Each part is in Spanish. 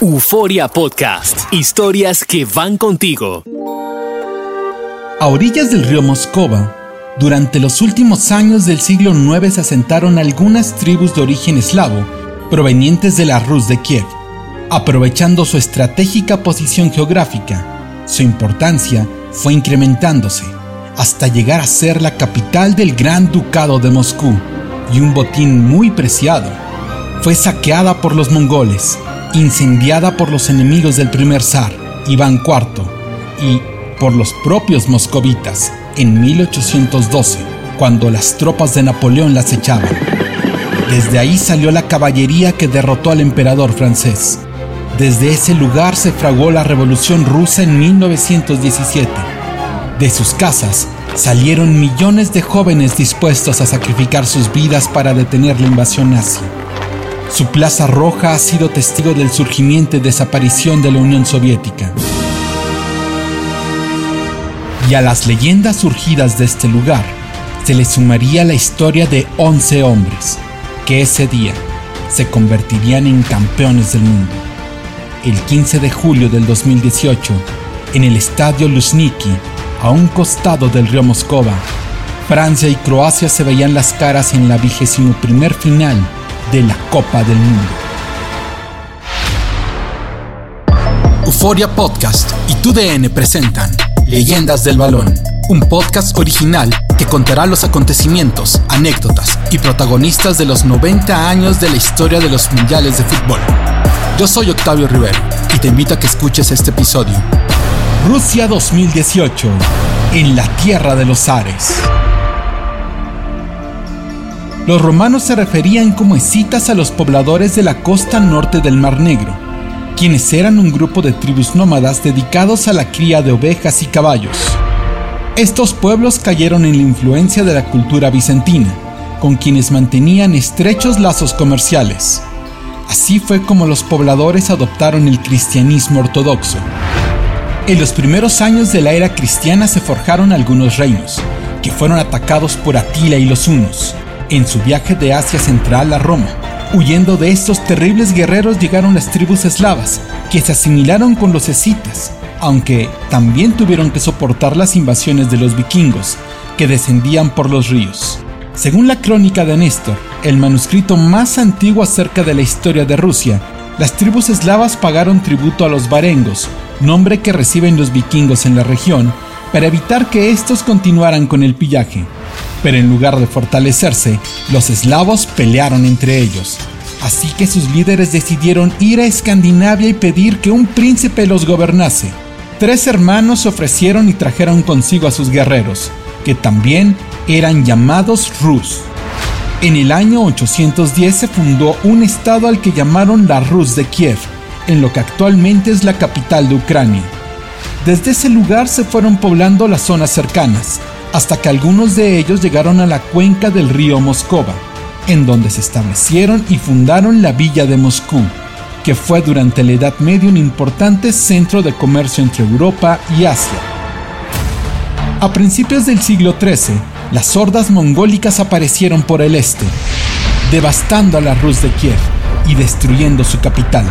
Euforia Podcast. Historias que van contigo. A orillas del río Moscova, durante los últimos años del siglo IX se asentaron algunas tribus de origen eslavo provenientes de la Rus de Kiev. Aprovechando su estratégica posición geográfica, su importancia fue incrementándose hasta llegar a ser la capital del Gran Ducado de Moscú y un botín muy preciado. Fue saqueada por los mongoles incendiada por los enemigos del primer zar, Iván IV, y por los propios moscovitas en 1812, cuando las tropas de Napoleón las echaban. Desde ahí salió la caballería que derrotó al emperador francés. Desde ese lugar se fraguó la Revolución Rusa en 1917. De sus casas salieron millones de jóvenes dispuestos a sacrificar sus vidas para detener la invasión nazi. Su Plaza Roja ha sido testigo del surgimiento y desaparición de la Unión Soviética. Y a las leyendas surgidas de este lugar se le sumaría la historia de 11 hombres que ese día se convertirían en campeones del mundo. El 15 de julio del 2018, en el estadio Luzhniki, a un costado del río Moscova, Francia y Croacia se veían las caras en la vigésimo primer final de la Copa del Mundo. Euforia Podcast y TUDN presentan Leyendas del Balón, un podcast original que contará los acontecimientos, anécdotas y protagonistas de los 90 años de la historia de los mundiales de fútbol. Yo soy Octavio Rivero y te invito a que escuches este episodio. Rusia 2018, en la Tierra de los Ares. Los romanos se referían como escitas a los pobladores de la costa norte del Mar Negro, quienes eran un grupo de tribus nómadas dedicados a la cría de ovejas y caballos. Estos pueblos cayeron en la influencia de la cultura bizantina, con quienes mantenían estrechos lazos comerciales. Así fue como los pobladores adoptaron el cristianismo ortodoxo. En los primeros años de la era cristiana se forjaron algunos reinos, que fueron atacados por Atila y los hunos en su viaje de Asia Central a Roma. Huyendo de estos terribles guerreros llegaron las tribus eslavas, que se asimilaron con los escitas, aunque también tuvieron que soportar las invasiones de los vikingos, que descendían por los ríos. Según la crónica de Néstor, el manuscrito más antiguo acerca de la historia de Rusia, las tribus eslavas pagaron tributo a los varengos, nombre que reciben los vikingos en la región, para evitar que estos continuaran con el pillaje pero en lugar de fortalecerse, los eslavos pelearon entre ellos. Así que sus líderes decidieron ir a Escandinavia y pedir que un príncipe los gobernase. Tres hermanos ofrecieron y trajeron consigo a sus guerreros, que también eran llamados Rus. En el año 810 se fundó un estado al que llamaron la Rus de Kiev, en lo que actualmente es la capital de Ucrania. Desde ese lugar se fueron poblando las zonas cercanas, hasta que algunos de ellos llegaron a la cuenca del río Moscova, en donde se establecieron y fundaron la villa de Moscú, que fue durante la Edad Media un importante centro de comercio entre Europa y Asia. A principios del siglo XIII, las hordas mongólicas aparecieron por el este, devastando a la Rus de Kiev y destruyendo su capital.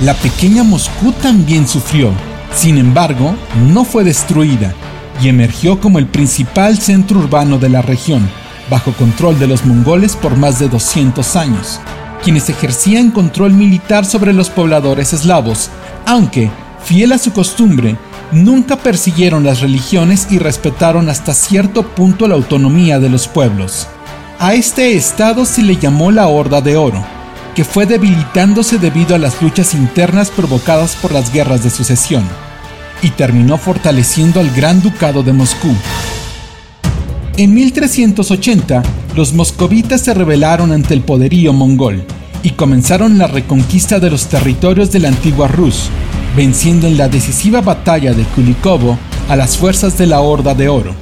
La pequeña Moscú también sufrió, sin embargo, no fue destruida y emergió como el principal centro urbano de la región, bajo control de los mongoles por más de 200 años, quienes ejercían control militar sobre los pobladores eslavos, aunque, fiel a su costumbre, nunca persiguieron las religiones y respetaron hasta cierto punto la autonomía de los pueblos. A este estado se le llamó la Horda de Oro, que fue debilitándose debido a las luchas internas provocadas por las guerras de sucesión, y terminó fortaleciendo al Gran Ducado de Moscú. En 1380, los moscovitas se rebelaron ante el poderío mongol y comenzaron la reconquista de los territorios de la antigua Rus, venciendo en la decisiva batalla de Kulikovo a las fuerzas de la Horda de Oro.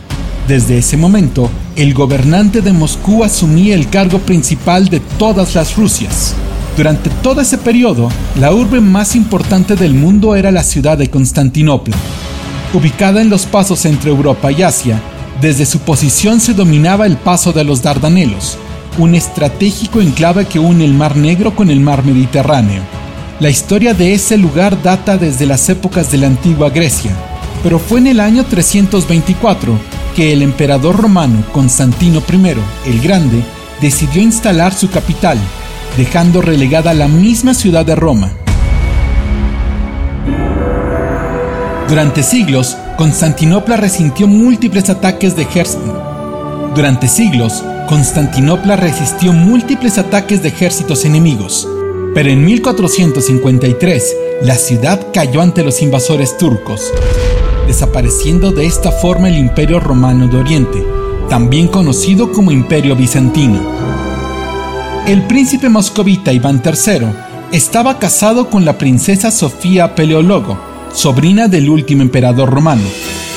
Desde ese momento, el gobernante de Moscú asumía el cargo principal de todas las Rusias. Durante todo ese periodo, la urbe más importante del mundo era la ciudad de Constantinopla. Ubicada en los pasos entre Europa y Asia, desde su posición se dominaba el paso de los Dardanelos, un estratégico enclave que une el Mar Negro con el Mar Mediterráneo. La historia de ese lugar data desde las épocas de la antigua Grecia, pero fue en el año 324 que el emperador romano Constantino I el Grande decidió instalar su capital, dejando relegada la misma ciudad de Roma. Durante siglos, Constantinopla resintió múltiples ataques de ejército. Durante siglos, Constantinopla resistió múltiples ataques de ejércitos enemigos, pero en 1453 la ciudad cayó ante los invasores turcos, desapareciendo de esta forma el Imperio Romano de Oriente, también conocido como Imperio Bizantino. El príncipe moscovita Iván III estaba casado con la princesa Sofía Peleólogo, sobrina del último emperador romano,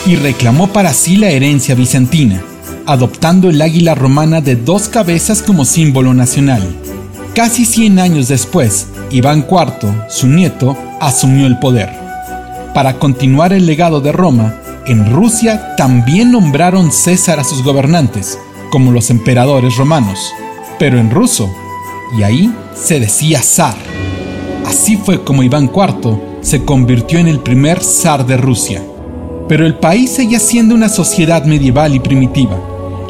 y reclamó para sí la herencia bizantina adoptando el águila romana de dos cabezas como símbolo nacional. Casi 100 años después, Iván IV, su nieto, asumió el poder. Para continuar el legado de Roma, en Rusia también nombraron César a sus gobernantes, como los emperadores romanos, pero en ruso, y ahí se decía zar. Así fue como Iván IV se convirtió en el primer zar de Rusia. Pero el país seguía siendo una sociedad medieval y primitiva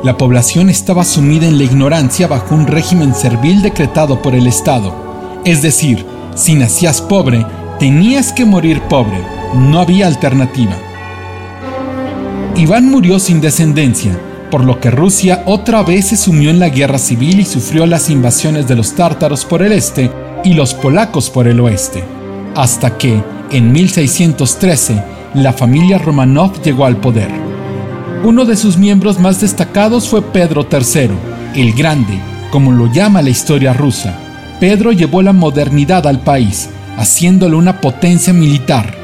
la población estaba sumida en la ignorancia bajo un régimen servil decretado por el Estado. Es decir, si nacías pobre, tenías que morir pobre, no había alternativa. Iván murió sin descendencia, por lo que Rusia otra vez se sumió en la guerra civil y sufrió las invasiones de los tártaros por el este y los polacos por el oeste, hasta que, en 1613, la familia Romanov llegó al poder. Uno de sus miembros más destacados fue Pedro III, el Grande, como lo llama la historia rusa. Pedro llevó la modernidad al país, haciéndolo una potencia militar.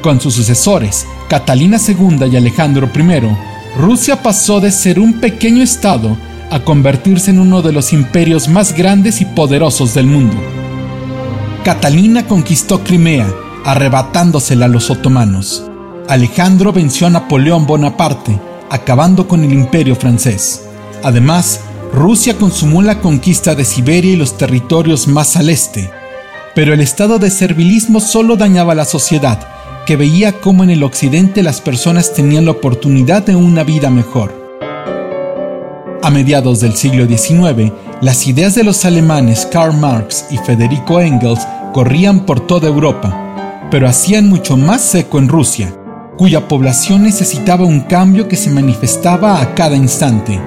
Con sus sucesores, Catalina II y Alejandro I, Rusia pasó de ser un pequeño estado a convertirse en uno de los imperios más grandes y poderosos del mundo. Catalina conquistó Crimea, arrebatándosela a los otomanos. Alejandro venció a Napoleón Bonaparte, acabando con el imperio francés. Además, Rusia consumó la conquista de Siberia y los territorios más al este. Pero el estado de servilismo solo dañaba a la sociedad, que veía cómo en el occidente las personas tenían la oportunidad de una vida mejor. A mediados del siglo XIX, las ideas de los alemanes Karl Marx y Federico Engels corrían por toda Europa, pero hacían mucho más seco en Rusia, cuya población necesitaba un cambio que se manifestaba a cada instante.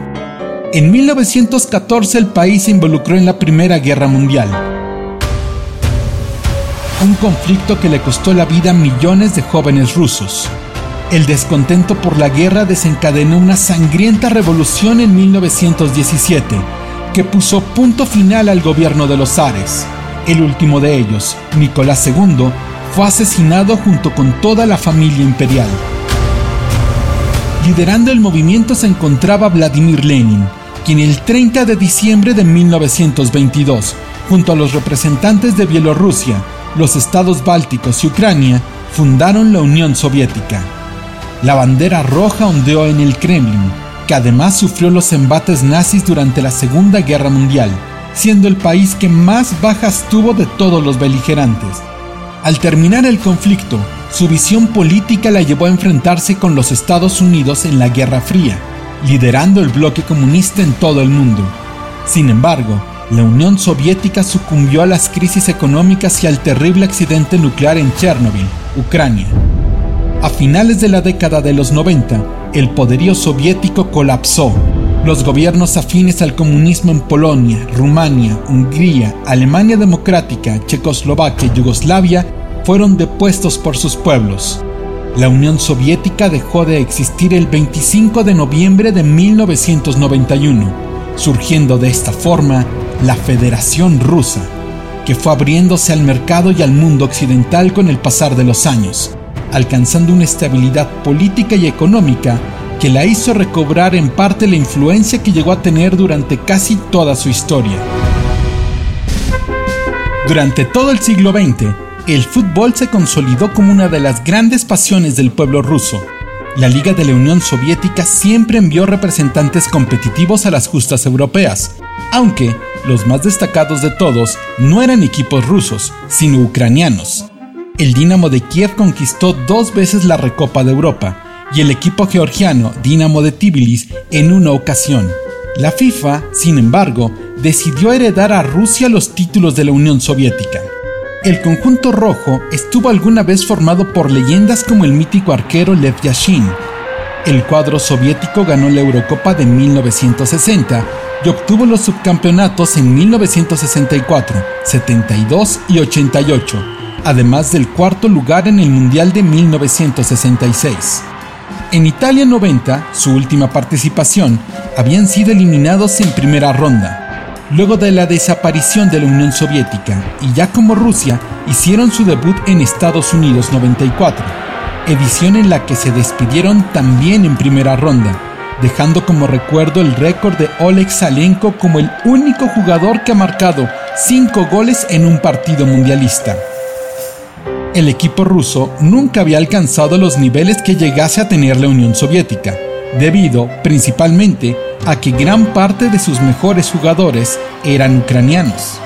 En 1914 el país se involucró en la Primera Guerra Mundial, un conflicto que le costó la vida a millones de jóvenes rusos. El descontento por la guerra desencadenó una sangrienta revolución en 1917, que puso punto final al gobierno de los zares. El último de ellos, Nicolás II, fue asesinado junto con toda la familia imperial. Liderando el movimiento se encontraba Vladimir Lenin, quien el 30 de diciembre de 1922, junto a los representantes de Bielorrusia, los estados bálticos y Ucrania, fundaron la Unión Soviética. La bandera roja ondeó en el Kremlin, que además sufrió los embates nazis durante la Segunda Guerra Mundial, siendo el país que más bajas tuvo de todos los beligerantes. Al terminar el conflicto, su visión política la llevó a enfrentarse con los Estados Unidos en la Guerra Fría, liderando el bloque comunista en todo el mundo. Sin embargo, la Unión Soviética sucumbió a las crisis económicas y al terrible accidente nuclear en Chernobyl, Ucrania. A finales de la década de los 90, el poderío soviético colapsó. Los gobiernos afines al comunismo en Polonia, Rumania, Hungría, Alemania Democrática, Checoslovaquia y Yugoslavia fueron depuestos por sus pueblos. La Unión Soviética dejó de existir el 25 de noviembre de 1991, surgiendo de esta forma la Federación Rusa, que fue abriéndose al mercado y al mundo occidental con el pasar de los años, alcanzando una estabilidad política y económica que la hizo recobrar en parte la influencia que llegó a tener durante casi toda su historia. Durante todo el siglo XX, el fútbol se consolidó como una de las grandes pasiones del pueblo ruso. La Liga de la Unión Soviética siempre envió representantes competitivos a las justas europeas, aunque los más destacados de todos no eran equipos rusos, sino ucranianos. El Dinamo de Kiev conquistó dos veces la Recopa de Europa y el equipo georgiano Dinamo de Tbilisi en una ocasión. La FIFA, sin embargo, decidió heredar a Rusia los títulos de la Unión Soviética. El conjunto rojo estuvo alguna vez formado por leyendas como el mítico arquero Lev Yashin. El cuadro soviético ganó la Eurocopa de 1960 y obtuvo los subcampeonatos en 1964, 72 y 88, además del cuarto lugar en el Mundial de 1966. En Italia 90, su última participación, habían sido eliminados en primera ronda. Luego de la desaparición de la Unión Soviética y ya como Rusia, hicieron su debut en Estados Unidos 94, edición en la que se despidieron también en primera ronda, dejando como recuerdo el récord de Oleg Salenko como el único jugador que ha marcado 5 goles en un partido mundialista. El equipo ruso nunca había alcanzado los niveles que llegase a tener la Unión Soviética, debido principalmente a que gran parte de sus mejores jugadores eran ucranianos.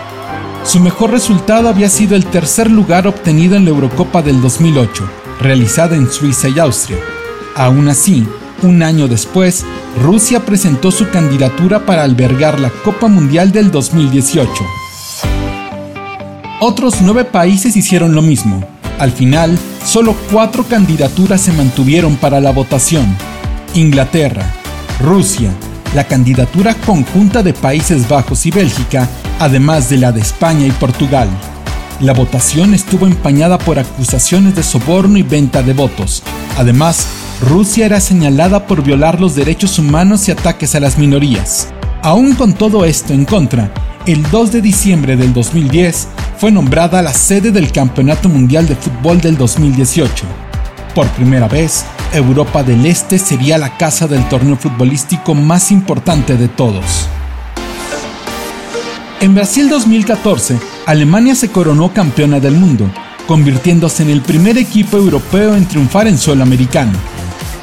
Su mejor resultado había sido el tercer lugar obtenido en la Eurocopa del 2008, realizada en Suiza y Austria. Aún así, un año después, Rusia presentó su candidatura para albergar la Copa Mundial del 2018. Otros nueve países hicieron lo mismo. Al final, solo cuatro candidaturas se mantuvieron para la votación. Inglaterra, Rusia, la candidatura conjunta de Países Bajos y Bélgica, además de la de España y Portugal. La votación estuvo empañada por acusaciones de soborno y venta de votos. Además, Rusia era señalada por violar los derechos humanos y ataques a las minorías. Aún con todo esto en contra, el 2 de diciembre del 2010 fue nombrada la sede del Campeonato Mundial de Fútbol del 2018. Por primera vez, Europa del Este sería la casa del torneo futbolístico más importante de todos. En Brasil 2014, Alemania se coronó campeona del mundo, convirtiéndose en el primer equipo europeo en triunfar en suelo americano.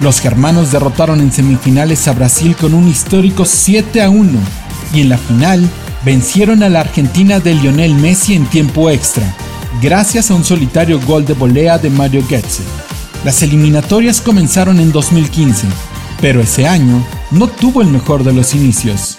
Los germanos derrotaron en semifinales a Brasil con un histórico 7 a 1 y en la final vencieron a la Argentina de Lionel Messi en tiempo extra, gracias a un solitario gol de volea de Mario Götze. Las eliminatorias comenzaron en 2015, pero ese año no tuvo el mejor de los inicios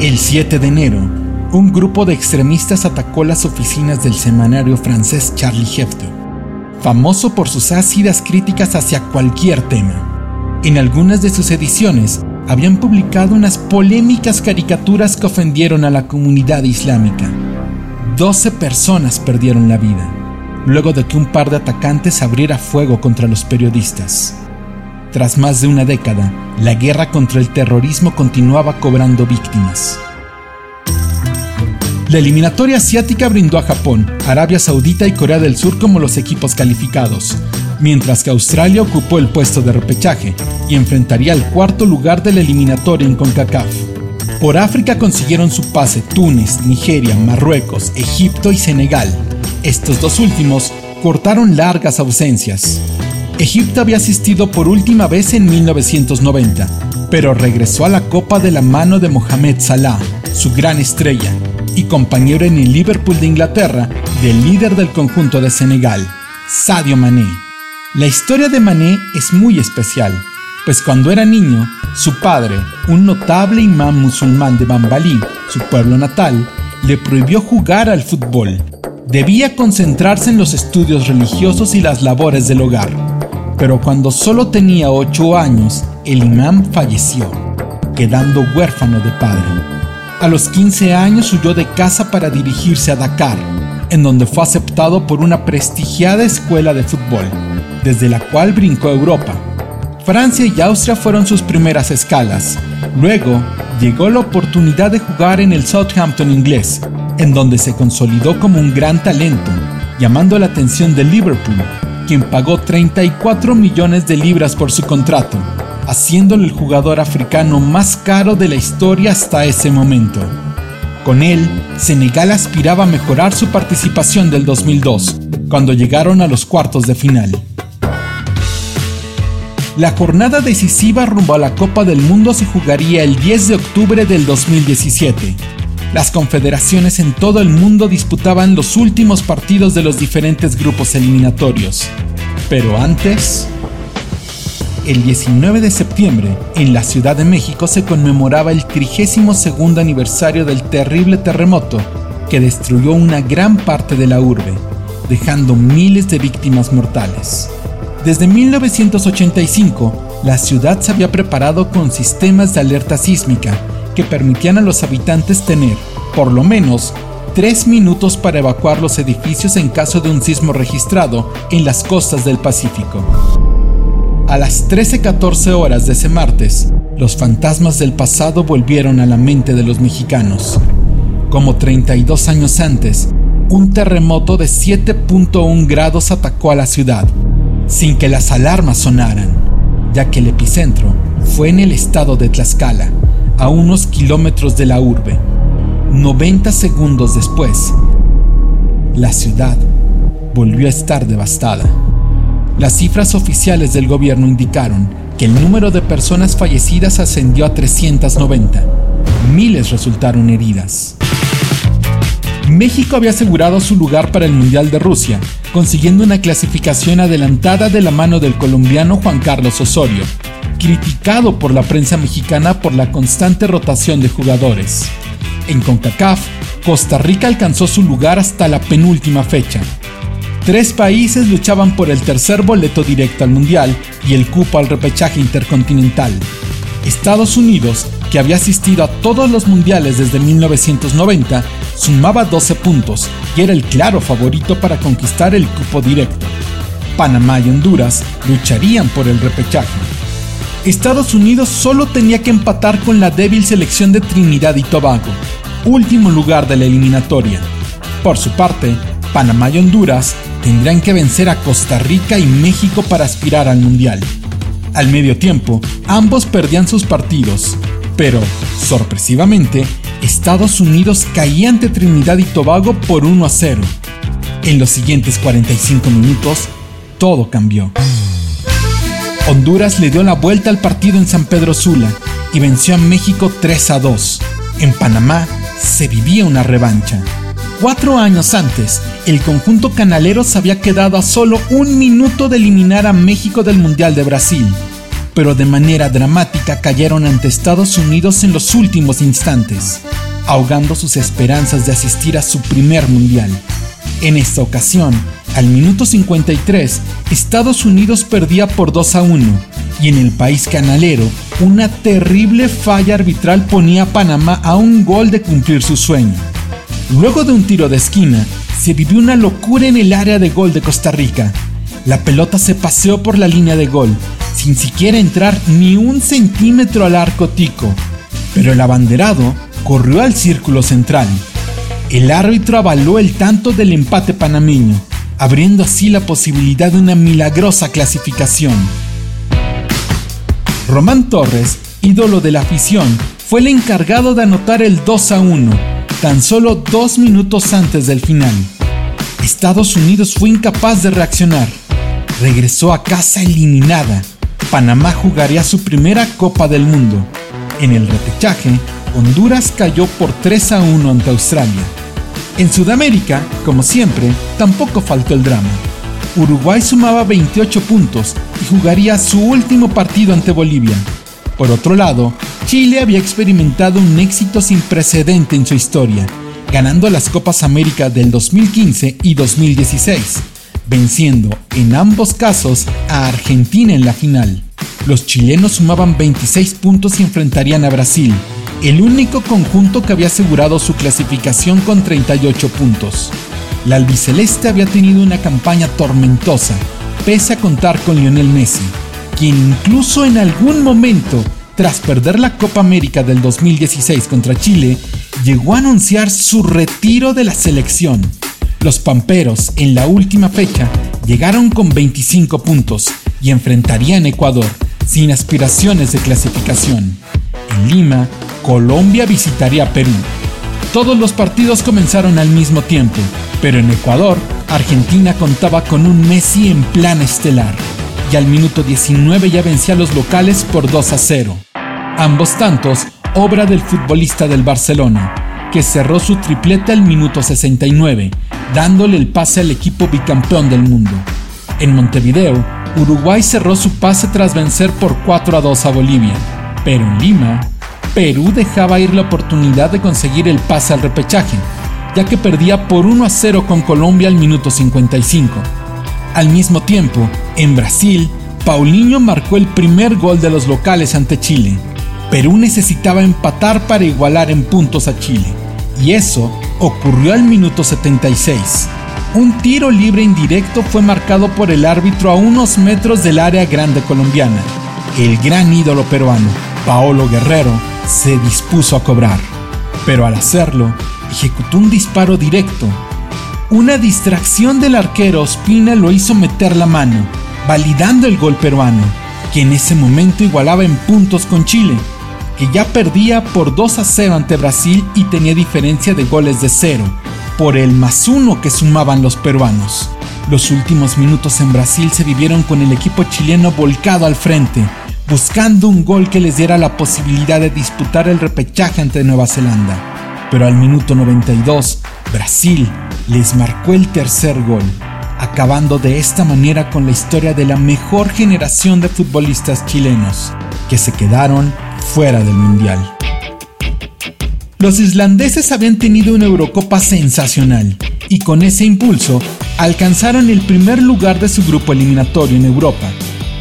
El 7 de enero, un grupo de extremistas atacó las oficinas del semanario francés Charlie Hebdo, famoso por sus ácidas críticas hacia cualquier tema. En algunas de sus ediciones habían publicado unas polémicas caricaturas que ofendieron a la comunidad islámica. 12 personas perdieron la vida, luego de que un par de atacantes abriera fuego contra los periodistas. Tras más de una década, la guerra contra el terrorismo continuaba cobrando víctimas. La eliminatoria asiática brindó a Japón, Arabia Saudita y Corea del Sur como los equipos calificados, mientras que Australia ocupó el puesto de repechaje y enfrentaría al cuarto lugar de la eliminatoria en CONCACAF. Por África consiguieron su pase Túnez, Nigeria, Marruecos, Egipto y Senegal. Estos dos últimos cortaron largas ausencias. Egipto había asistido por última vez en 1990, pero regresó a la Copa de la mano de Mohamed Salah, su gran estrella, y compañero en el Liverpool de Inglaterra del líder del conjunto de Senegal, Sadio Mané. La historia de Mané es muy especial, pues cuando era niño, su padre, un notable imán musulmán de Bambalí, su pueblo natal, le prohibió jugar al fútbol. Debía concentrarse en los estudios religiosos y las labores del hogar pero cuando solo tenía 8 años, el imán falleció, quedando huérfano de padre. A los 15 años huyó de casa para dirigirse a Dakar, en donde fue aceptado por una prestigiada escuela de fútbol, desde la cual brincó a Europa. Francia y Austria fueron sus primeras escalas. Luego llegó la oportunidad de jugar en el Southampton inglés, en donde se consolidó como un gran talento, llamando la atención de Liverpool, quien pagó 34 millones de libras por su contrato, haciéndolo el jugador africano más caro de la historia hasta ese momento. Con él, Senegal aspiraba a mejorar su participación del 2002, cuando llegaron a los cuartos de final. La jornada decisiva rumbo a la Copa del Mundo se jugaría el 10 de octubre del 2017. Las confederaciones en todo el mundo disputaban los últimos partidos de los diferentes grupos eliminatorios. Pero antes... El 19 de septiembre, en la Ciudad de México se conmemoraba el 32 aniversario del terrible terremoto que destruyó una gran parte de la urbe, dejando miles de víctimas mortales. Desde 1985, la ciudad se había preparado con sistemas de alerta sísmica que permitían a los habitantes tener, por lo menos, tres minutos para evacuar los edificios en caso de un sismo registrado en las costas del Pacífico. A las 13:14 horas de ese martes, los fantasmas del pasado volvieron a la mente de los mexicanos. Como 32 años antes, un terremoto de 7.1 grados atacó a la ciudad, sin que las alarmas sonaran, ya que el epicentro fue en el estado de Tlaxcala, a unos kilómetros de la urbe. 90 segundos después, la ciudad volvió a estar devastada. Las cifras oficiales del gobierno indicaron que el número de personas fallecidas ascendió a 390. Miles resultaron heridas. México había asegurado su lugar para el Mundial de Rusia, consiguiendo una clasificación adelantada de la mano del colombiano Juan Carlos Osorio, criticado por la prensa mexicana por la constante rotación de jugadores. En CONCACAF, Costa Rica alcanzó su lugar hasta la penúltima fecha. Tres países luchaban por el tercer boleto directo al Mundial y el cupo al repechaje intercontinental. Estados Unidos, que había asistido a todos los mundiales desde 1990, sumaba 12 puntos y era el claro favorito para conquistar el cupo directo. Panamá y Honduras lucharían por el repechaje. Estados Unidos solo tenía que empatar con la débil selección de Trinidad y Tobago, último lugar de la eliminatoria. Por su parte, Panamá y Honduras tendrán que vencer a Costa Rica y México para aspirar al Mundial. Al medio tiempo, ambos perdían sus partidos, pero, sorpresivamente, Estados Unidos caía ante Trinidad y Tobago por 1 a 0. En los siguientes 45 minutos, todo cambió. Honduras le dio la vuelta al partido en San Pedro Sula y venció a México 3 a 2. En Panamá se vivía una revancha. Cuatro años antes, el conjunto canalero se había quedado a solo un minuto de eliminar a México del Mundial de Brasil, pero de manera dramática cayeron ante Estados Unidos en los últimos instantes, ahogando sus esperanzas de asistir a su primer Mundial. En esta ocasión, al minuto 53, Estados Unidos perdía por 2 a 1 Y en el país canalero, una terrible falla arbitral ponía a Panamá a un gol de cumplir su sueño. Luego de un tiro de esquina, se vivió una locura en el área de gol de Costa Rica. La pelota se paseó por la línea de gol, sin siquiera entrar ni un centímetro al arco tico, pero el abanderado corrió al círculo central. El árbitro avaló el tanto del empate panameño, abriendo así la posibilidad de una milagrosa clasificación. Román Torres, ídolo de la afición, fue el encargado de anotar el 2 a 1, tan solo dos minutos antes del final. Estados Unidos fue incapaz de reaccionar. Regresó a casa eliminada. Panamá jugaría su primera Copa del Mundo. En el repechaje, Honduras cayó por 3 a 1 ante Australia. En Sudamérica, como siempre, tampoco faltó el drama. Uruguay sumaba 28 puntos y jugaría su último partido ante Bolivia. Por otro lado, Chile había experimentado un éxito sin precedente en su historia, ganando las Copas América del 2015 y 2016, venciendo en ambos casos a Argentina en la final. Los chilenos sumaban 26 puntos y enfrentarían a Brasil, el único conjunto que había asegurado su clasificación con 38 puntos. La albiceleste había tenido una campaña tormentosa, pese a contar con Lionel Messi, quien incluso en algún momento, tras perder la Copa América del 2016 contra Chile, llegó a anunciar su retiro de la selección. Los Pamperos, en la última fecha, llegaron con 25 puntos y enfrentarían a Ecuador, sin aspiraciones de clasificación. En Lima, Colombia visitaría Perú. Todos los partidos comenzaron al mismo tiempo, pero en Ecuador, Argentina contaba con un Messi en plan estelar, y al minuto 19 ya vencía a los locales por 2 a 0. Ambos tantos, obra del futbolista del Barcelona, que cerró su tripleta al minuto 69, dándole el pase al equipo bicampeón del mundo. En Montevideo, Uruguay cerró su pase tras vencer por 4 a 2 a Bolivia, pero en Lima, Perú dejaba ir la oportunidad de conseguir el pase al repechaje, ya que perdía por 1 a 0 con Colombia al minuto 55. Al mismo tiempo, en Brasil, Paulinho marcó el primer gol de los locales ante Chile. Perú necesitaba empatar para igualar en puntos a Chile, y eso ocurrió al minuto 76. Un tiro libre indirecto fue marcado por el árbitro a unos metros del área grande colombiana. El gran ídolo peruano, Paolo Guerrero, se dispuso a cobrar, pero al hacerlo, ejecutó un disparo directo. Una distracción del arquero Ospina lo hizo meter la mano, validando el gol peruano, que en ese momento igualaba en puntos con Chile, que ya perdía por 2 a 0 ante Brasil y tenía diferencia de goles de cero, por el más uno que sumaban los peruanos. Los últimos minutos en Brasil se vivieron con el equipo chileno volcado al frente, buscando un gol que les diera la posibilidad de disputar el repechaje ante Nueva Zelanda. Pero al minuto 92, Brasil les marcó el tercer gol, acabando de esta manera con la historia de la mejor generación de futbolistas chilenos, que se quedaron fuera del Mundial. Los islandeses habían tenido una Eurocopa sensacional y con ese impulso alcanzaron el primer lugar de su grupo eliminatorio en Europa.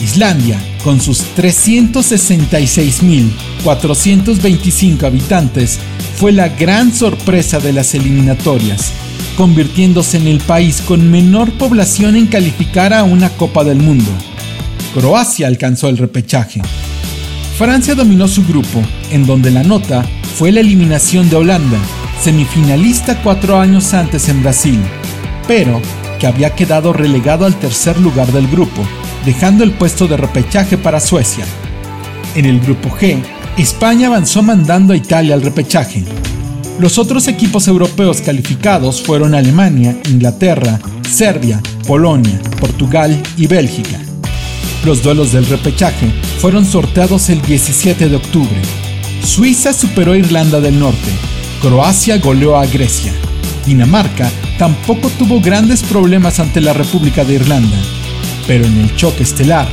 Islandia, con sus 366.425 habitantes, fue la gran sorpresa de las eliminatorias, convirtiéndose en el país con menor población en calificar a una Copa del Mundo. Croacia alcanzó el repechaje. Francia dominó su grupo, en donde la nota fue la eliminación de Holanda, semifinalista cuatro años antes en Brasil, pero que había quedado relegado al tercer lugar del grupo, dejando el puesto de repechaje para Suecia. En el grupo G, España avanzó mandando a Italia al repechaje. Los otros equipos europeos calificados fueron Alemania, Inglaterra, Serbia, Polonia, Portugal y Bélgica. Los duelos del repechaje fueron sorteados el 17 de octubre. Suiza superó a Irlanda del Norte, Croacia goleó a Grecia. Dinamarca tampoco tuvo grandes problemas ante la República de Irlanda, pero en el choque estelar,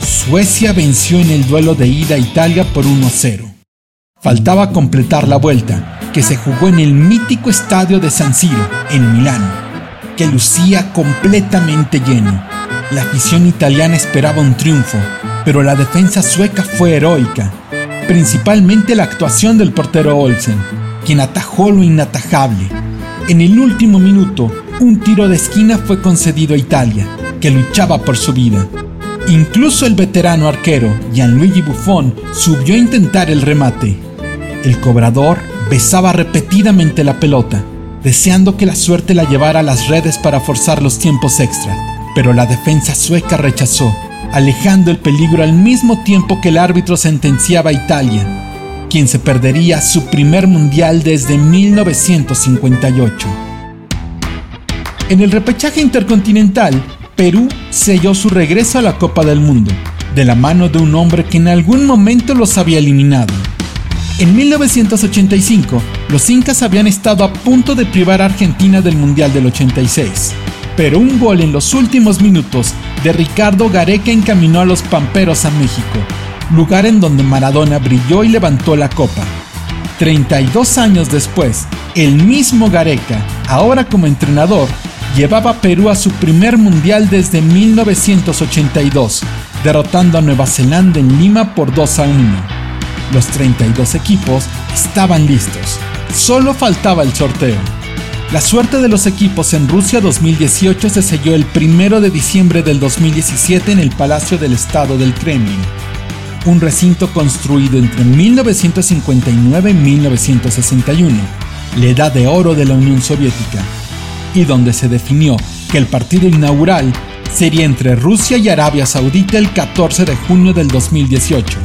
Suecia venció en el duelo de ida a Italia por 1-0. Faltaba completar la vuelta, que se jugó en el mítico estadio de San Siro, en Milán, que lucía completamente lleno. La afición italiana esperaba un triunfo, pero la defensa sueca fue heroica, principalmente la actuación del portero Olsen, quien atajó lo inatajable. En el último minuto, un tiro de esquina fue concedido a Italia, que luchaba por su vida. Incluso el veterano arquero Gianluigi Buffon subió a intentar el remate. El cobrador besaba repetidamente la pelota, deseando que la suerte la llevara a las redes para forzar los tiempos extra, pero la defensa sueca rechazó, alejando el peligro al mismo tiempo que el árbitro sentenciaba a Italia, quien se perdería su primer mundial desde 1958. En el repechaje intercontinental, Perú selló su regreso a la Copa del Mundo, de la mano de un hombre que en algún momento los había eliminado. En 1985, los incas habían estado a punto de privar a Argentina del Mundial del 86, pero un gol en los últimos minutos de Ricardo Gareca encaminó a los Pamperos a México, lugar en donde Maradona brilló y levantó la copa. 32 años después, el mismo Gareca, ahora como entrenador, llevaba a Perú a su primer mundial desde 1982, derrotando a Nueva Zelanda en Lima por 2 a 1. Los 32 equipos estaban listos, solo faltaba el sorteo. La suerte de los equipos en Rusia 2018 se selló el 1 de diciembre del 2017 en el Palacio del Estado del Kremlin, un recinto construido entre 1959 y 1961, la edad de oro de la Unión Soviética y donde se definió que el partido inaugural sería entre Rusia y Arabia Saudita el 14 de junio del 2018.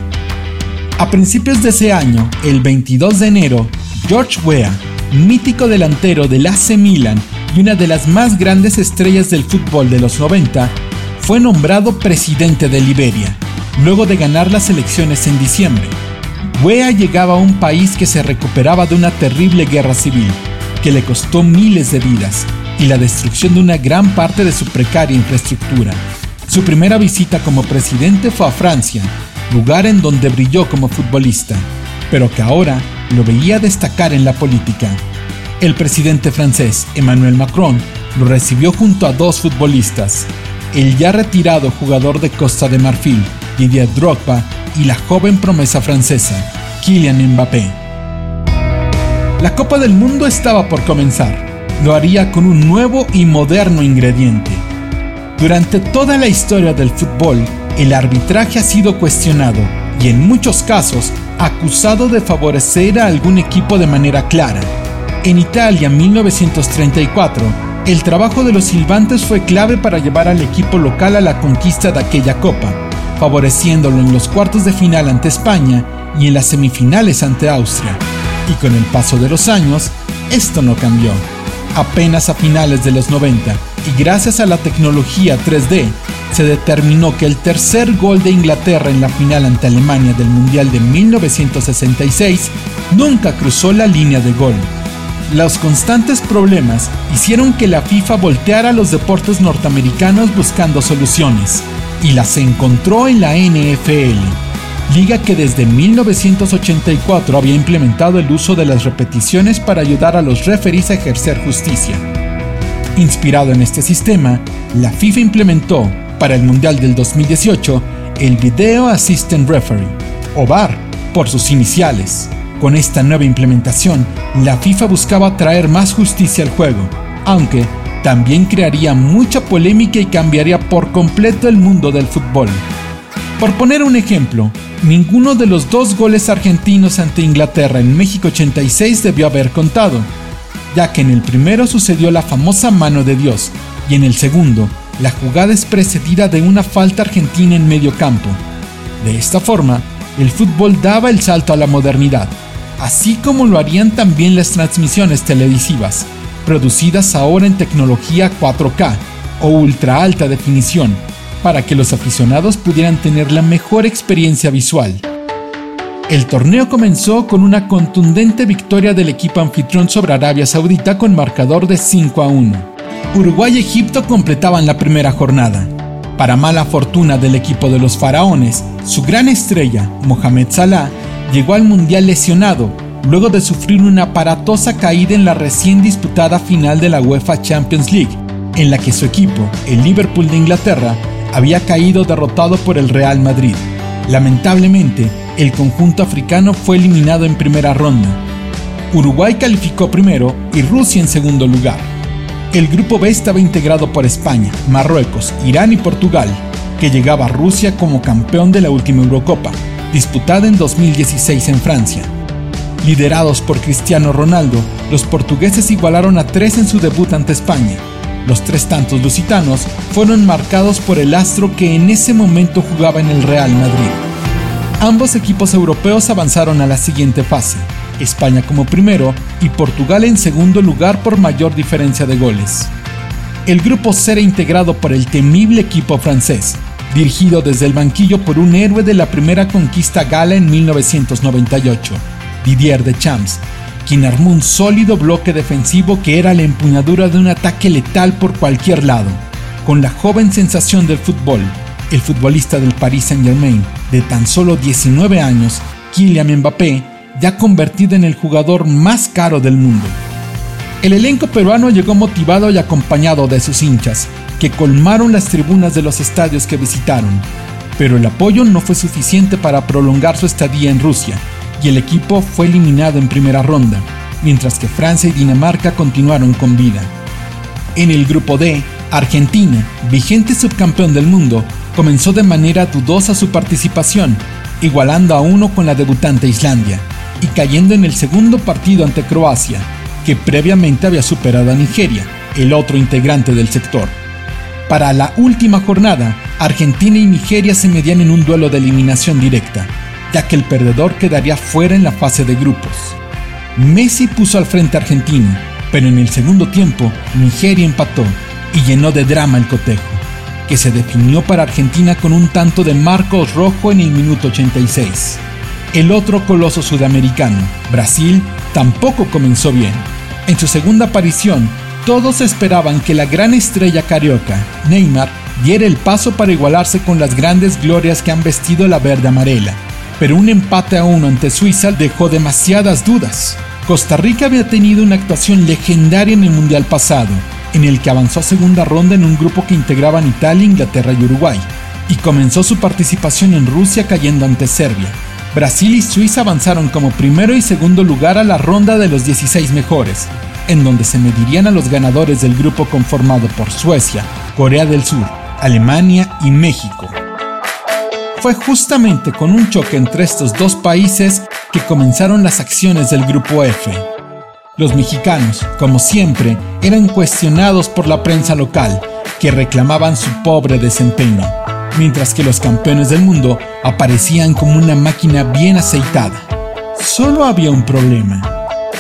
A principios de ese año, el 22 de enero, George Weah, mítico delantero del AC Milan y una de las más grandes estrellas del fútbol de los 90, fue nombrado presidente de Liberia, luego de ganar las elecciones en diciembre. Weah llegaba a un país que se recuperaba de una terrible guerra civil que le costó miles de vidas y la destrucción de una gran parte de su precaria infraestructura. Su primera visita como presidente fue a Francia, lugar en donde brilló como futbolista, pero que ahora lo veía destacar en la política. El presidente francés Emmanuel Macron lo recibió junto a dos futbolistas, el ya retirado jugador de Costa de Marfil, Didier Drogba, y la joven promesa francesa, Kylian Mbappé. La Copa del Mundo estaba por comenzar. Lo haría con un nuevo y moderno ingrediente. Durante toda la historia del fútbol, el arbitraje ha sido cuestionado y en muchos casos acusado de favorecer a algún equipo de manera clara. En Italia 1934, el trabajo de los silbantes fue clave para llevar al equipo local a la conquista de aquella copa, favoreciéndolo en los cuartos de final ante España y en las semifinales ante Austria. Y con el paso de los años, esto no cambió. Apenas a finales de los 90, y gracias a la tecnología 3D, se determinó que el tercer gol de Inglaterra en la final ante Alemania del Mundial de 1966 nunca cruzó la línea de gol. Los constantes problemas hicieron que la FIFA volteara a los deportes norteamericanos buscando soluciones, y las encontró en la NFL liga que desde 1984 había implementado el uso de las repeticiones para ayudar a los referees a ejercer justicia. Inspirado en este sistema, la FIFA implementó, para el Mundial del 2018, el Video Assistant Referee, o VAR, por sus iniciales. Con esta nueva implementación, la FIFA buscaba traer más justicia al juego, aunque también crearía mucha polémica y cambiaría por completo el mundo del fútbol. Por poner un ejemplo, ninguno de los dos goles argentinos ante Inglaterra en México 86 debió haber contado, ya que en el primero sucedió la famosa mano de Dios y en el segundo la jugada es precedida de una falta argentina en medio campo. De esta forma, el fútbol daba el salto a la modernidad, así como lo harían también las transmisiones televisivas, producidas ahora en tecnología 4K o ultra alta definición, para que los aficionados pudieran tener la mejor experiencia visual. El torneo comenzó con una contundente victoria del equipo anfitrión sobre Arabia Saudita con marcador de 5 a 1. Uruguay y Egipto completaban la primera jornada. Para mala fortuna del equipo de los faraones, su gran estrella, Mohamed Salah, llegó al Mundial lesionado, luego de sufrir una aparatosa caída en la recién disputada final de la UEFA Champions League, en la que su equipo, el Liverpool de Inglaterra, había caído derrotado por el Real Madrid. Lamentablemente, el conjunto africano fue eliminado en primera ronda. Uruguay calificó primero y Rusia en segundo lugar. El grupo B estaba integrado por España, Marruecos, Irán y Portugal, que llegaba a Rusia como campeón de la última Eurocopa, disputada en 2016 en Francia. Liderados por Cristiano Ronaldo, los portugueses igualaron a tres en su debut ante España. Los tres tantos lusitanos fueron marcados por el astro que en ese momento jugaba en el Real Madrid. Ambos equipos europeos avanzaron a la siguiente fase, España como primero y Portugal en segundo lugar por mayor diferencia de goles. El grupo será integrado por el temible equipo francés, dirigido desde el banquillo por un héroe de la primera conquista gala en 1998, Didier Deschamps, quien armó un sólido bloque defensivo que era la empuñadura de un ataque letal por cualquier lado. Con la joven sensación del fútbol, el futbolista del Paris Saint-Germain, de tan solo 19 años, Kylian Mbappé, ya convertido en el jugador más caro del mundo. El elenco peruano llegó motivado y acompañado de sus hinchas, que colmaron las tribunas de los estadios que visitaron, pero el apoyo no fue suficiente para prolongar su estadía en Rusia, y el equipo fue eliminado en primera ronda, mientras que Francia y Dinamarca continuaron con vida. En el grupo D, Argentina, vigente subcampeón del mundo, comenzó de manera dudosa su participación, igualando a uno con la debutante Islandia, y cayendo en el segundo partido ante Croacia, que previamente había superado a Nigeria, el otro integrante del sector. Para la última jornada, Argentina y Nigeria se medían en un duelo de eliminación directa, ya que el perdedor quedaría fuera en la fase de grupos. Messi puso al frente a Argentina, pero en el segundo tiempo Nigeria empató y llenó de drama el cotejo, que se definió para Argentina con un tanto de Marcos Rojo en el minuto 86. El otro coloso sudamericano, Brasil, tampoco comenzó bien. En su segunda aparición, todos esperaban que la gran estrella carioca, Neymar, diera el paso para igualarse con las grandes glorias que han vestido la verde amarela, pero un empate a uno ante Suiza dejó demasiadas dudas. Costa Rica había tenido una actuación legendaria en el Mundial pasado, en el que avanzó a segunda ronda en un grupo que integraban Italia, Inglaterra y Uruguay, y comenzó su participación en Rusia cayendo ante Serbia. Brasil y Suiza avanzaron como primero y segundo lugar a la ronda de los 16 mejores, en donde se medirían a los ganadores del grupo conformado por Suecia, Corea del Sur, Alemania y México. Fue justamente con un choque entre estos dos países que comenzaron las acciones del grupo F. Los mexicanos, como siempre, eran cuestionados por la prensa local, que reclamaban su pobre desempeño, mientras que los campeones del mundo aparecían como una máquina bien aceitada. Solo había un problema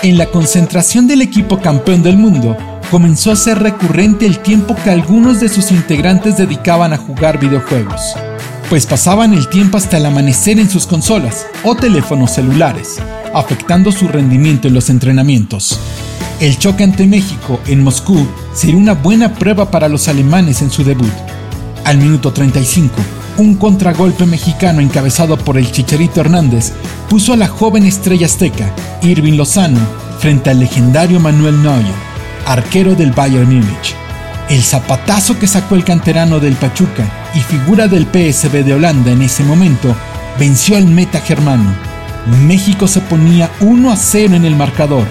en la concentración del equipo campeón del mundo, comenzó a ser recurrente el tiempo que algunos de sus integrantes dedicaban a jugar videojuegos, pues pasaban el tiempo hasta el amanecer en sus consolas o teléfonos celulares, afectando su rendimiento en los entrenamientos. El choque ante México en Moscú sería una buena prueba para los alemanes en su debut. Al minuto 35, un contragolpe mexicano encabezado por el Chicharito Hernández puso a la joven estrella azteca, Irving Lozano, frente al legendario Manuel Neuer, arquero del Bayern Múnich. El zapatazo que sacó el canterano del Pachuca y figura del PSB de Holanda en ese momento venció al meta germano. México se ponía 1 a 0 en el marcador.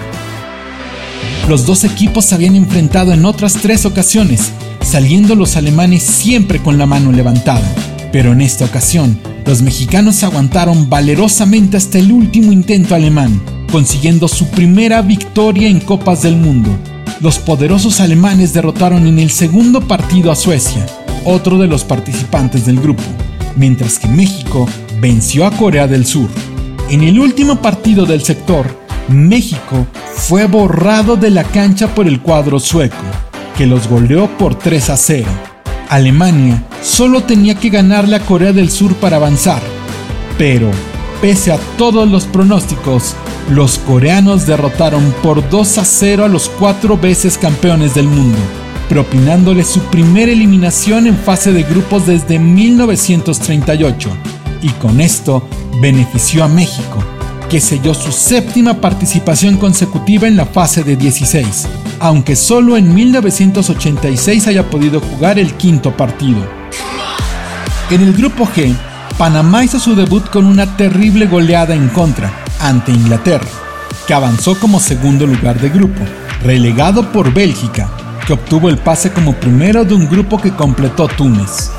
Los dos equipos se habían enfrentado en otras tres ocasiones, saliendo los alemanes siempre con la mano levantada. Pero en esta ocasión, los mexicanos aguantaron valerosamente hasta el último intento alemán, consiguiendo su primera victoria en Copas del Mundo. Los poderosos alemanes derrotaron en el segundo partido a Suecia, otro de los participantes del grupo, mientras que México venció a Corea del Sur. En el último partido del sector, México fue borrado de la cancha por el cuadro sueco, que los goleó por 3 a 0. Alemania solo tenía que ganarle a Corea del Sur para avanzar. Pero, pese a todos los pronósticos, los coreanos derrotaron por 2 a 0 a los cuatro veces campeones del mundo, propinándole su primera eliminación en fase de grupos desde 1938, y con esto benefició a México, que selló su séptima participación consecutiva en la fase de 16, aunque solo en 1986 haya podido jugar el quinto partido. En el grupo G, Panamá hizo su debut con una terrible goleada en contra ante Inglaterra, que avanzó como segundo lugar de grupo, relegado por Bélgica, que obtuvo el pase como primero de un grupo que completó Túnez.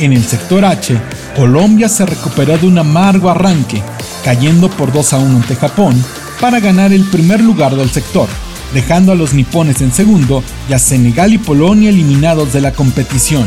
En el sector H, Colombia se recuperó de un amargo arranque, cayendo por 2 a 1 ante Japón para ganar el primer lugar del sector, dejando a los nipones en segundo y a Senegal y Polonia eliminados de la competición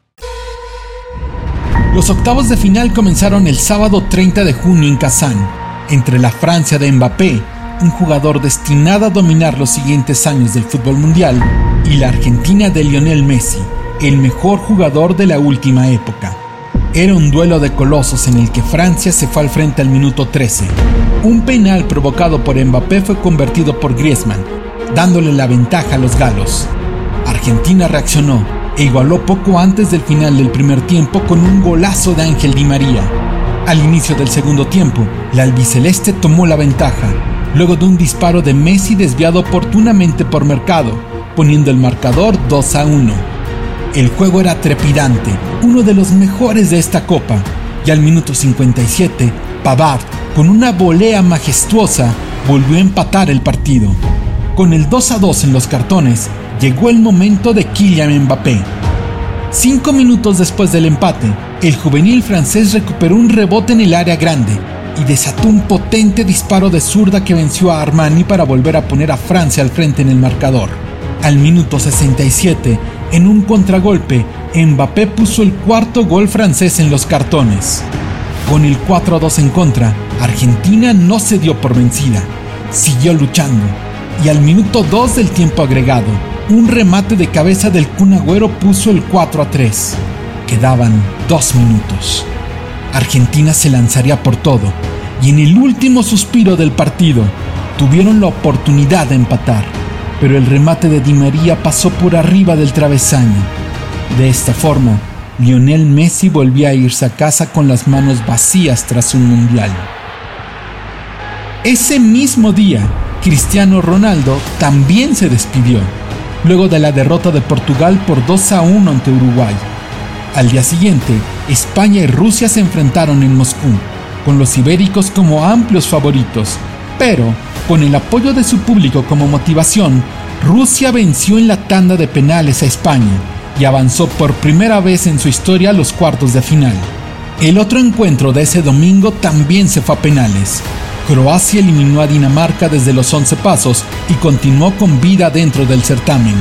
Los octavos de final comenzaron el sábado 30 de junio en Kazán, entre la Francia de Mbappé, un jugador destinado a dominar los siguientes años del fútbol mundial, y la Argentina de Lionel Messi, el mejor jugador de la última época. Era un duelo de colosos en el que Francia se fue al frente al minuto 13. Un penal provocado por Mbappé fue convertido por Griezmann, dándole la ventaja a los galos. Argentina reaccionó e igualó poco antes del final del primer tiempo con un golazo de Ángel Di María. Al inicio del segundo tiempo, la albiceleste tomó la ventaja, luego de un disparo de Messi desviado oportunamente por Mercado, poniendo el marcador 2 a 1. El juego era trepidante, uno de los mejores de esta copa, y al minuto 57, Pavard, con una volea majestuosa, volvió a empatar el partido. Con el 2 a 2 en los cartones, llegó el momento de Kylian Mbappé. Cinco minutos después del empate, el juvenil francés recuperó un rebote en el área grande y desató un potente disparo de zurda que venció a Armani para volver a poner a Francia al frente en el marcador. Al minuto 67, en un contragolpe, Mbappé puso el cuarto gol francés en los cartones. Con el 4 2 en contra, Argentina no se dio por vencida, siguió luchando y al minuto 2 del tiempo agregado, un remate de cabeza del Kun Agüero puso el 4 a 3. Quedaban dos minutos. Argentina se lanzaría por todo y en el último suspiro del partido tuvieron la oportunidad de empatar, pero el remate de Di María pasó por arriba del travesaño. De esta forma, Lionel Messi volvía a irse a casa con las manos vacías tras un mundial. Ese mismo día, Cristiano Ronaldo también se despidió luego de la derrota de Portugal por 2 a 1 ante Uruguay. Al día siguiente, España y Rusia se enfrentaron en Moscú, con los ibéricos como amplios favoritos, pero, con el apoyo de su público como motivación, Rusia venció en la tanda de penales a España y avanzó por primera vez en su historia a los cuartos de final. El otro encuentro de ese domingo también se fue a penales, Croacia eliminó a Dinamarca desde los 11 pasos y continuó con vida dentro del certamen.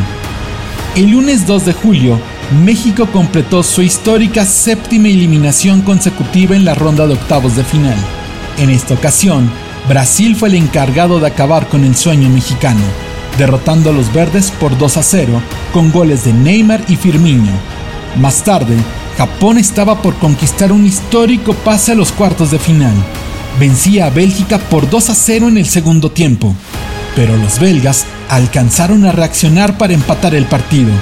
El lunes 2 de julio, México completó su histórica séptima eliminación consecutiva en la ronda de octavos de final. En esta ocasión, Brasil fue el encargado de acabar con el sueño mexicano, derrotando a los verdes por 2 a 0 con goles de Neymar y Firmino. Más tarde, Japón estaba por conquistar un histórico pase a los cuartos de final, vencía a Bélgica por 2 a 0 en el segundo tiempo, pero los belgas alcanzaron a reaccionar para empatar el partido,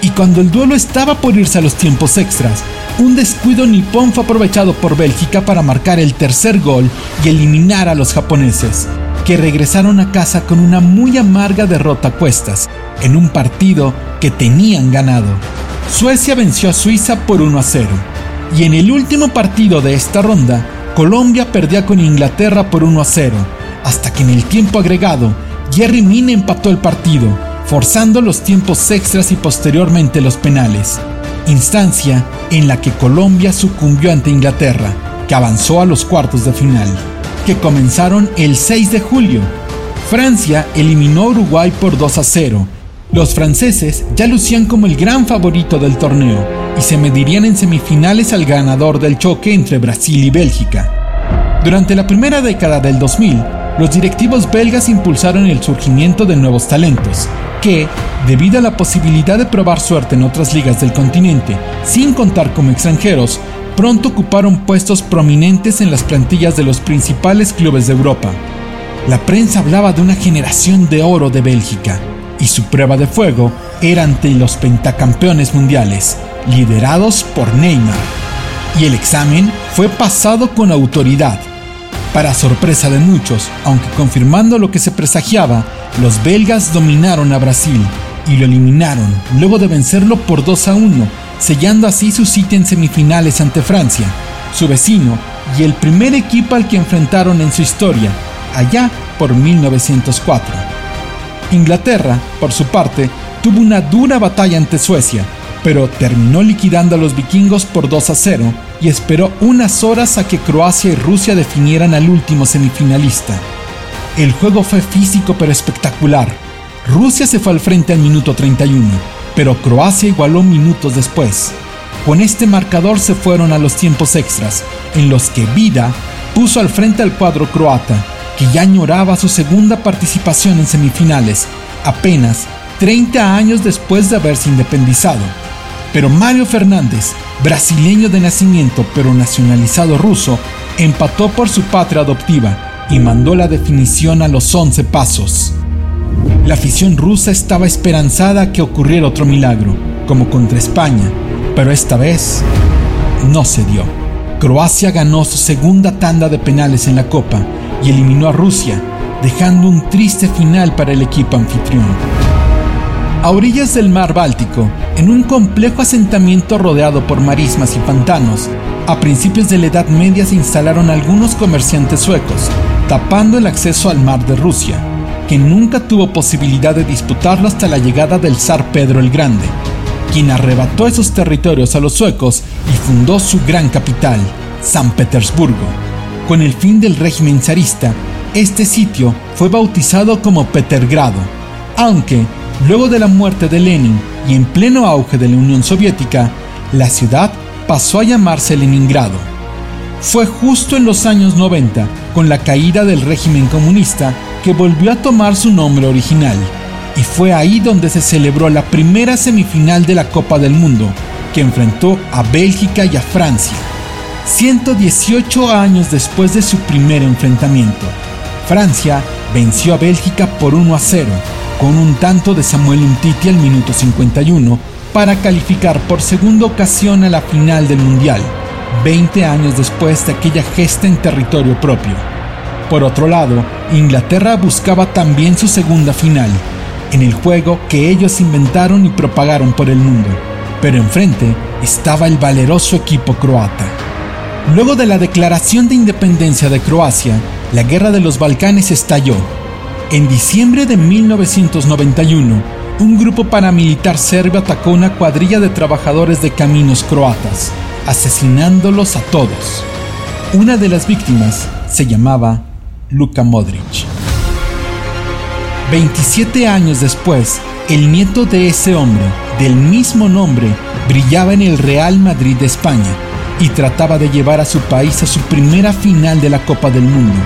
y cuando el duelo estaba por irse a los tiempos extras, un descuido nipón fue aprovechado por Bélgica para marcar el tercer gol y eliminar a los japoneses, que regresaron a casa con una muy amarga derrota a cuestas, en un partido que tenían ganado. Suecia venció a Suiza por 1 a 0, y en el último partido de esta ronda, Colombia perdía con Inglaterra por 1 a 0, hasta que en el tiempo agregado, Jerry Mina empató el partido, forzando los tiempos extras y posteriormente los penales. instancia en la que Colombia sucumbió ante Inglaterra, que avanzó a los cuartos de final, que comenzaron el 6 de julio. Francia eliminó a Uruguay por 2 a 0. Los franceses ya lucían como el gran favorito del torneo y se medirían en semifinales al ganador del choque entre Brasil y Bélgica. Durante la primera década del 2000, los directivos belgas impulsaron el surgimiento de nuevos talentos, que, debido a la posibilidad de probar suerte en otras ligas del continente sin contar como extranjeros, pronto ocuparon puestos prominentes en las plantillas de los principales clubes de Europa. La prensa hablaba de una generación de oro de Bélgica, y su prueba de fuego era ante los pentacampeones mundiales, liderados por Neymar. Y el examen fue pasado con autoridad para sorpresa de muchos, aunque confirmando lo que se presagiaba, los belgas dominaron a Brasil y lo eliminaron luego de vencerlo por 2 a 1, sellando así su sitio en semifinales ante Francia, su vecino y el primer equipo al que enfrentaron en su historia, allá por 1904. Inglaterra, por su parte, tuvo una dura batalla ante Suecia, pero terminó liquidando a los vikingos por 2 a 0 y esperó unas horas a que Croacia y Rusia definieran al último semifinalista. El juego fue físico pero espectacular. Rusia se fue al frente al minuto 31, pero Croacia igualó minutos después. Con este marcador se fueron a los tiempos extras, en los que Vida puso al frente al cuadro croata, que ya añoraba su segunda participación en semifinales, apenas 30 años después de haberse independizado. Pero Mario Fernández, brasileño de nacimiento pero nacionalizado ruso, empató por su patria adoptiva y mandó la definición a los 11 pasos. La afición rusa estaba esperanzada que ocurriera otro milagro, como contra España, pero esta vez no se dio. Croacia ganó su segunda tanda de penales en la Copa y eliminó a Rusia, dejando un triste final para el equipo anfitrión. A orillas del mar Báltico, en un complejo asentamiento rodeado por marismas y pantanos, a principios de la Edad Media se instalaron algunos comerciantes suecos, tapando el acceso al mar de Rusia, que nunca tuvo posibilidad de disputarlo hasta la llegada del zar Pedro el Grande, quien arrebató esos territorios a los suecos y fundó su gran capital, San Petersburgo. Con el fin del régimen zarista, este sitio fue bautizado como Petergrado, aunque Luego de la muerte de Lenin y en pleno auge de la Unión Soviética, la ciudad pasó a llamarse Leningrado. Fue justo en los años 90, con la caída del régimen comunista, que volvió a tomar su nombre original, y fue ahí donde se celebró la primera semifinal de la Copa del Mundo, que enfrentó a Bélgica y a Francia. 118 años después de su primer enfrentamiento, Francia venció a Bélgica por 1 a 0 con un tanto de Samuel Umtiti al minuto 51 para calificar por segunda ocasión a la final del Mundial, 20 años después de aquella gesta en territorio propio. Por otro lado, Inglaterra buscaba también su segunda final, en el juego que ellos inventaron y propagaron por el mundo, pero enfrente estaba el valeroso equipo croata. Luego de la declaración de independencia de Croacia, la guerra de los Balcanes estalló en diciembre de 1991, un grupo paramilitar serbio atacó una cuadrilla de trabajadores de caminos croatas, asesinándolos a todos. Una de las víctimas se llamaba Luka Modric. 27 años después, el nieto de ese hombre, del mismo nombre, brillaba en el Real Madrid de España y trataba de llevar a su país a su primera final de la Copa del Mundo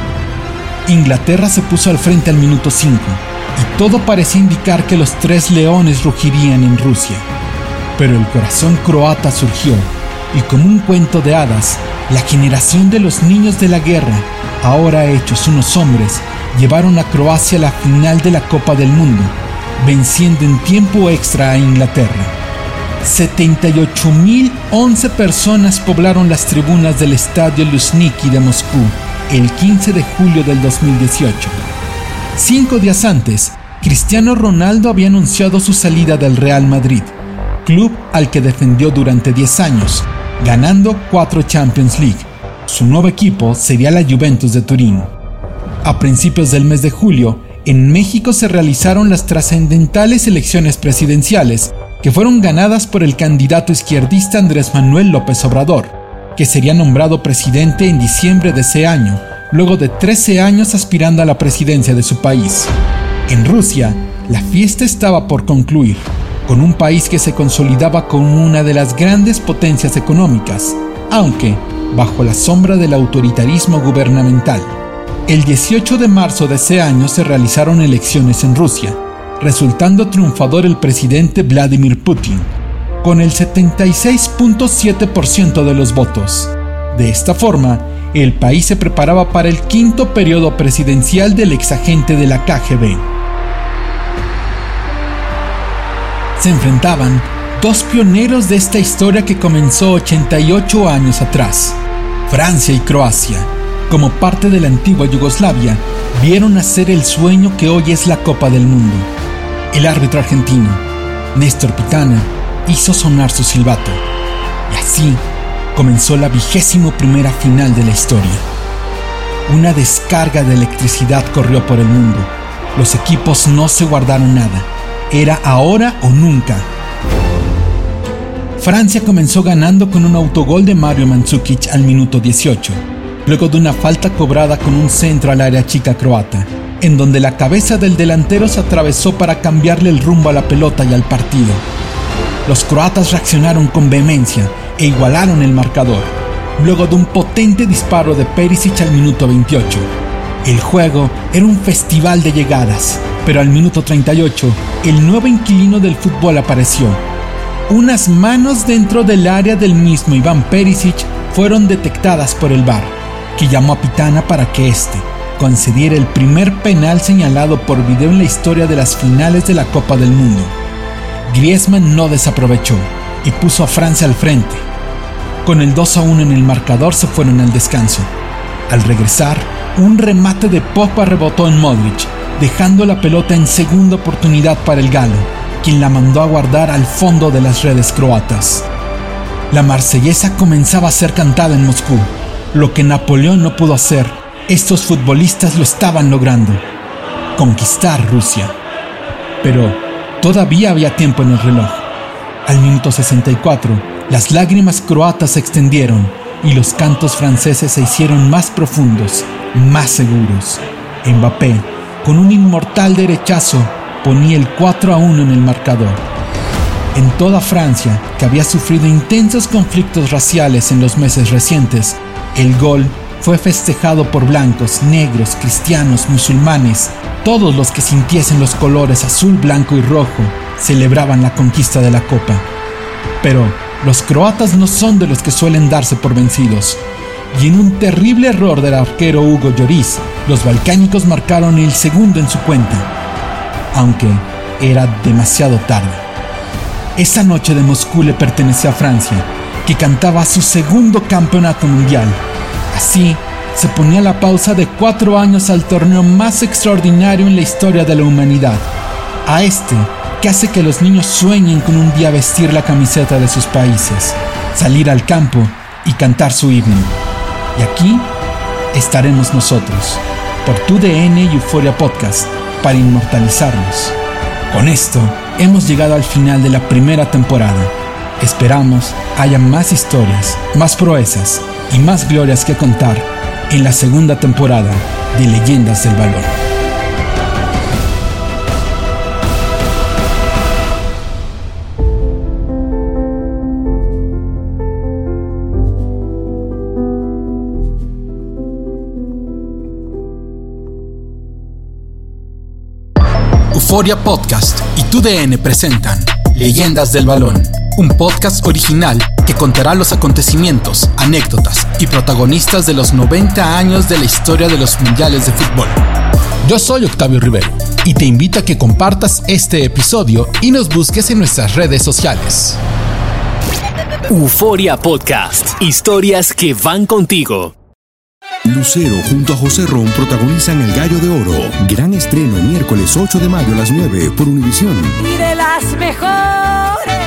Inglaterra se puso al frente al minuto 5 y todo parecía indicar que los tres leones rugirían en Rusia. Pero el corazón croata surgió y como un cuento de hadas, la generación de los niños de la guerra, ahora hechos unos hombres, llevaron a Croacia a la final de la Copa del Mundo, venciendo en tiempo extra a Inglaterra. 78.011 personas poblaron las tribunas del estadio Luzhniki de Moscú el 15 de julio del 2018. Cinco días antes, Cristiano Ronaldo había anunciado su salida del Real Madrid, club al que defendió durante 10 años, ganando cuatro Champions League. Su nuevo equipo sería la Juventus de Turín. A principios del mes de julio, en México se realizaron las trascendentales elecciones presidenciales fueron ganadas por el candidato izquierdista Andrés Manuel López Obrador, que sería nombrado presidente en diciembre de ese año, luego de 13 años aspirando a la presidencia de su país. En Rusia, la fiesta estaba por concluir, con un país que se consolidaba como una de las grandes potencias económicas, aunque bajo la sombra del autoritarismo gubernamental. El 18 de marzo de ese año se realizaron elecciones en Rusia, resultando triunfador el presidente Vladimir Putin, con el 76.7% de los votos. De esta forma, el país se preparaba para el quinto periodo presidencial del exagente de la KGB. Se enfrentaban dos pioneros de esta historia que comenzó 88 años atrás, Francia y Croacia como parte de la antigua Yugoslavia, vieron nacer el sueño que hoy es la Copa del Mundo. El árbitro argentino, Néstor Pitana, hizo sonar su silbato. Y así comenzó la vigésimo primera final de la historia. Una descarga de electricidad corrió por el mundo. Los equipos no se guardaron nada. Era ahora o nunca. Francia comenzó ganando con un autogol de Mario Mandzukic al minuto 18 luego de una falta cobrada con un centro al área chica croata, en donde la cabeza del delantero se atravesó para cambiarle el rumbo a la pelota y al partido. Los croatas reaccionaron con vehemencia e igualaron el marcador, luego de un potente disparo de Perisic al minuto 28. El juego era un festival de llegadas, pero al minuto 38 el nuevo inquilino del fútbol apareció. Unas manos dentro del área del mismo Iván Perisic fueron detectadas por el VAR que llamó a Pitana para que éste concediera el primer penal señalado por video en la historia de las finales de la Copa del Mundo. Griezmann no desaprovechó y puso a Francia al frente. Con el 2 a 1 en el marcador se fueron al descanso. Al regresar, un remate de Pogba rebotó en Modric, dejando la pelota en segunda oportunidad para el galo, quien la mandó a guardar al fondo de las redes croatas. La marsellesa comenzaba a ser cantada en Moscú, lo que Napoleón no pudo hacer, estos futbolistas lo estaban logrando. Conquistar Rusia. Pero todavía había tiempo en el reloj. Al minuto 64, las lágrimas croatas se extendieron y los cantos franceses se hicieron más profundos, más seguros. Mbappé, con un inmortal derechazo, ponía el 4 a 1 en el marcador. En toda Francia, que había sufrido intensos conflictos raciales en los meses recientes, el gol fue festejado por blancos, negros, cristianos, musulmanes, todos los que sintiesen los colores azul, blanco y rojo celebraban la conquista de la copa. Pero los croatas no son de los que suelen darse por vencidos. Y en un terrible error del arquero Hugo Lloris, los balcánicos marcaron el segundo en su cuenta, aunque era demasiado tarde. Esa noche de Moscú le pertenecía a Francia, que cantaba su segundo campeonato mundial. Así, se ponía la pausa de cuatro años al torneo más extraordinario en la historia de la humanidad. A este, que hace que los niños sueñen con un día vestir la camiseta de sus países, salir al campo y cantar su himno. Y aquí estaremos nosotros, por tu DN y Euforia Podcast, para inmortalizarnos. Con esto, hemos llegado al final de la primera temporada. Esperamos haya más historias, más proezas y más glorias que contar en la segunda temporada de Leyendas del Valor. Euforia Podcast y TUDN presentan Leyendas del Balón un podcast original que contará los acontecimientos, anécdotas y protagonistas de los 90 años de la historia de los mundiales de fútbol. Yo soy Octavio Rivero y te invito a que compartas este episodio y nos busques en nuestras redes sociales. Euforia Podcast, historias que van contigo. Lucero junto a José Ron protagonizan El Gallo de Oro. Gran estreno miércoles 8 de mayo a las 9 por Univisión. Y de las mejores